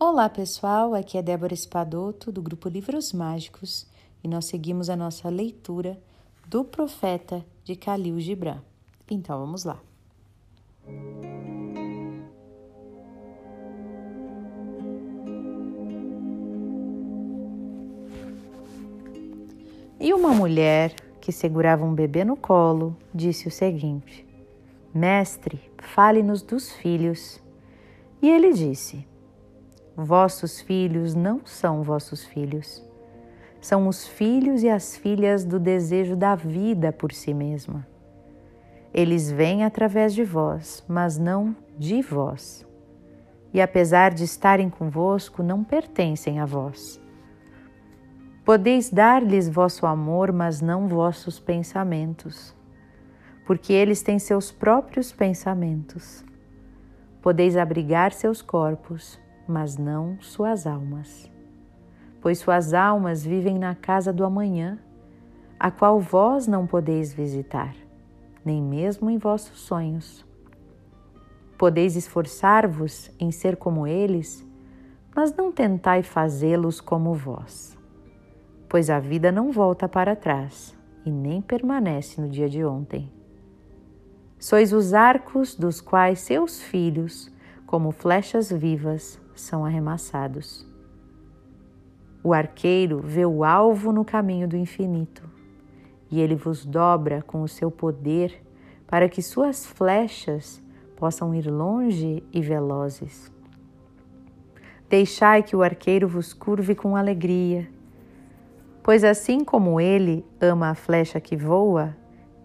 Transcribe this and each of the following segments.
Olá pessoal, aqui é Débora Espadoto do grupo Livros Mágicos e nós seguimos a nossa leitura do profeta de Khalil Gibran. Então vamos lá. E uma mulher que segurava um bebê no colo disse o seguinte: Mestre, fale-nos dos filhos. E ele disse: Vossos filhos não são vossos filhos. São os filhos e as filhas do desejo da vida por si mesma. Eles vêm através de vós, mas não de vós. E apesar de estarem convosco, não pertencem a vós. Podeis dar-lhes vosso amor, mas não vossos pensamentos, porque eles têm seus próprios pensamentos. Podeis abrigar seus corpos, mas não suas almas. Pois suas almas vivem na casa do amanhã, a qual vós não podeis visitar, nem mesmo em vossos sonhos. Podeis esforçar-vos em ser como eles, mas não tentai fazê-los como vós. Pois a vida não volta para trás e nem permanece no dia de ontem. Sois os arcos dos quais seus filhos, como flechas vivas, são arremessados. O arqueiro vê o alvo no caminho do infinito, e ele vos dobra com o seu poder para que suas flechas possam ir longe e velozes. Deixai que o arqueiro vos curve com alegria, pois assim como ele ama a flecha que voa,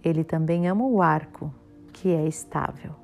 ele também ama o arco, que é estável.